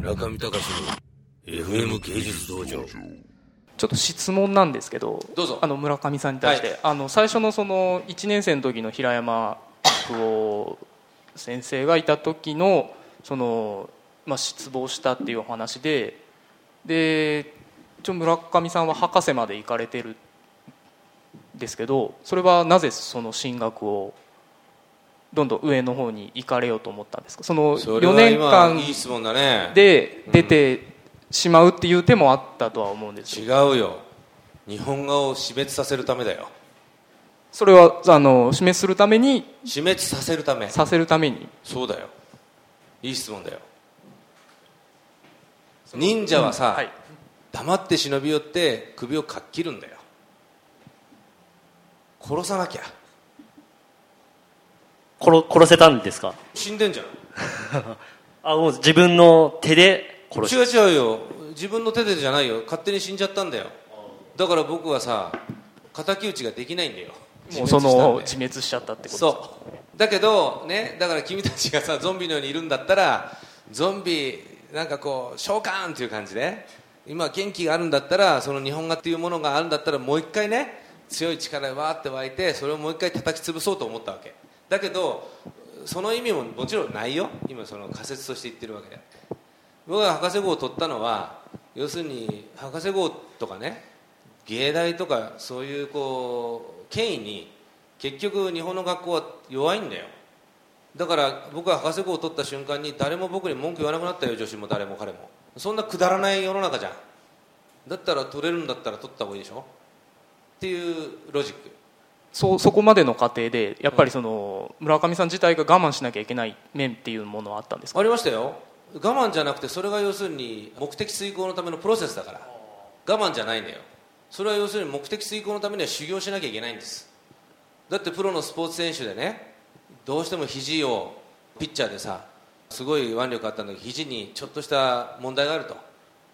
中見隆の FM 芸術道場。ちょっと質問なんですけどどうぞ。あの村上さんに対して、はい。あの最初のその1年生の時の平山久夫先生がいた時のその、まあ、失望したっていうお話でで一応村上さんは博士まで行かれてるんですけどそれはなぜその進学をどんどん上の方に行かれようと思ったんですか？その4それは年今間で出てしまうっていう手もあったとは思うんです違ようよ。日本画を死滅させるためだよ。それはあの示するために？死滅させるため。させるために？そうだよ。いい質問だよ。忍者はさ、はい、黙って忍び寄って首をかっ切るんだよ。殺さなきゃ殺殺せたんですか？死んでんじゃん。あもう自分の手で殺し違う違うよ。自分の手でじゃないよ。勝手に死んじゃったんだよ。だから僕はさ敵討ちができないんだよ。もうその自滅しちゃったってこと。そう。だけどねだから君たちがさゾンビのようにいるんだったらゾンビなんかこう召喚っていう感じで今元気があるんだったらその日本画っていうものがあるんだったらもう一回ね強い力でわーって湧いてそれをもう一回叩き潰そうと思ったわけだけどその意味ももちろんないよ。今その仮説として言ってるわけで。僕が博士号を取ったのは要するに博士号とかね芸大とかそういうこう権威に結局日本の学校は弱いんだよ。だから僕は博士号を取った瞬間に誰も僕に文句言わなくなったよ女子も誰も彼も。そんなくだらない世の中じゃん。だったら取れるんだったら取った方がいいでしょ。っていうロジック。そそこまでの過程でやっぱりその村上さん自体が我慢しなきゃいけない面っていうものはあったんですか？ありましたよ。我慢じゃなくてそれが要するに目的遂行のためのプロセスだから。我慢じゃないんだよ。それは要するに目的遂行のためには修行しなきゃいけないんです。だってプロのスポーツ選手でねどうしても肘をピッチャーでさすごい腕力あったんだけど肘にちょっとした問題があると。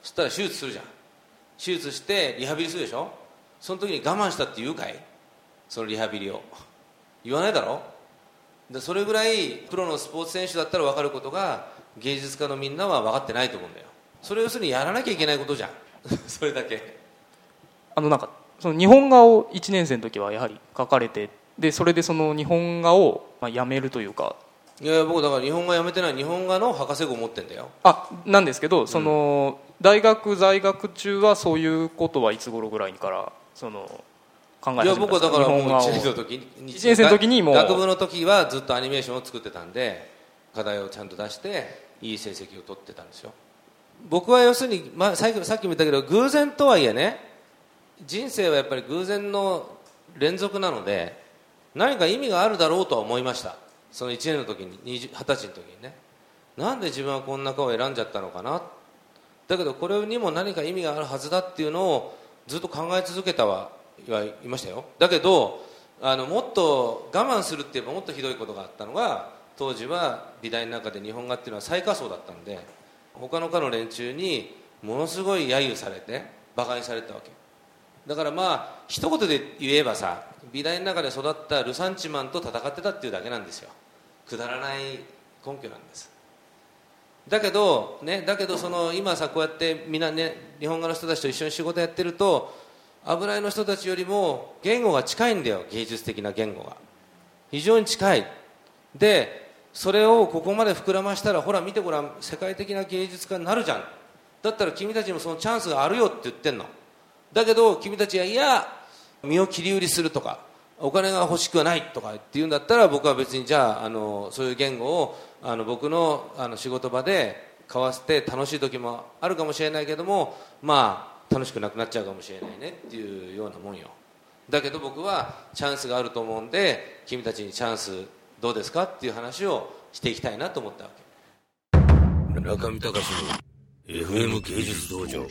そしたら手術するじゃん。手術してリハビリするでしょ？その時に我慢したって言うかい？そのリハビリを。言わないだろ？でそれぐらいプロのスポーツ選手だったら分かることが芸術家のみんなは分かってないと思うんだよ。それ要するにやらなきゃいけないことじゃん。それだけ。あのなんかその日本画を1年生の時はやはり描かれてでそれでその日本画をまあやめるというか。いや僕だから日本画やめてない。日本画の博士号持ってんだよ。あなんですけどその、大学在学中はそういうことはいつ頃ぐらいからその考え始めたんですいや僕はだからもう日本画を。1年生の時に一年生の時にもう学部の時はずっとアニメーションを作ってたんで課題をちゃんと出していい成績を取ってたんですよ。僕は要するに、まあ、さっきさっきも言ったけど偶然とはいえね人生はやっぱり偶然の連続なので何か意味があるだろうとは思いました。その1年の時に20 20歳の時にね。なんで自分はこんな顔を選んじゃったのかな。だけどこれにも何か意味があるはずだっていうのをずっと考え続けたはいはいましたよ。だけどあのもっと我慢するって言えばもっとひどいことがあったのが当時は美大の中で日本画っていうのは最下層だったんで他の科の連中にものすごい揶揄されて馬鹿にされたわけ。だからまあ一言で言えばさ美大の中で育ったルサンチマンと戦ってたっていうだけなんですよ。くだらない根拠なんです。だけどねだけどその今さこうやってみんなね日本画の人たちと一緒に仕事やってると油絵の人たちよりも言語が近いんだよ芸術的な言語が。非常に近い。でそれをここまで膨らましたらほら見てごらん世界的な芸術家になるじゃん。だったら君たちにもそのチャンスがあるよって言ってんの。だけど君たちがいや身を切り売りするとかお金が欲しくはないとかって言うんだったら僕は別にじゃああのそういう言語をあの僕のあの仕事場で交わせて楽しい時もあるかもしれないけどもまあ楽しくなくなっちゃうかもしれないねっていうようなもんよ。だけど僕はチャンスがあると思うんで君たちにチャンスどうですかっていう話をしていきたいなと思ったわけ。中見隆の FM 芸術道場。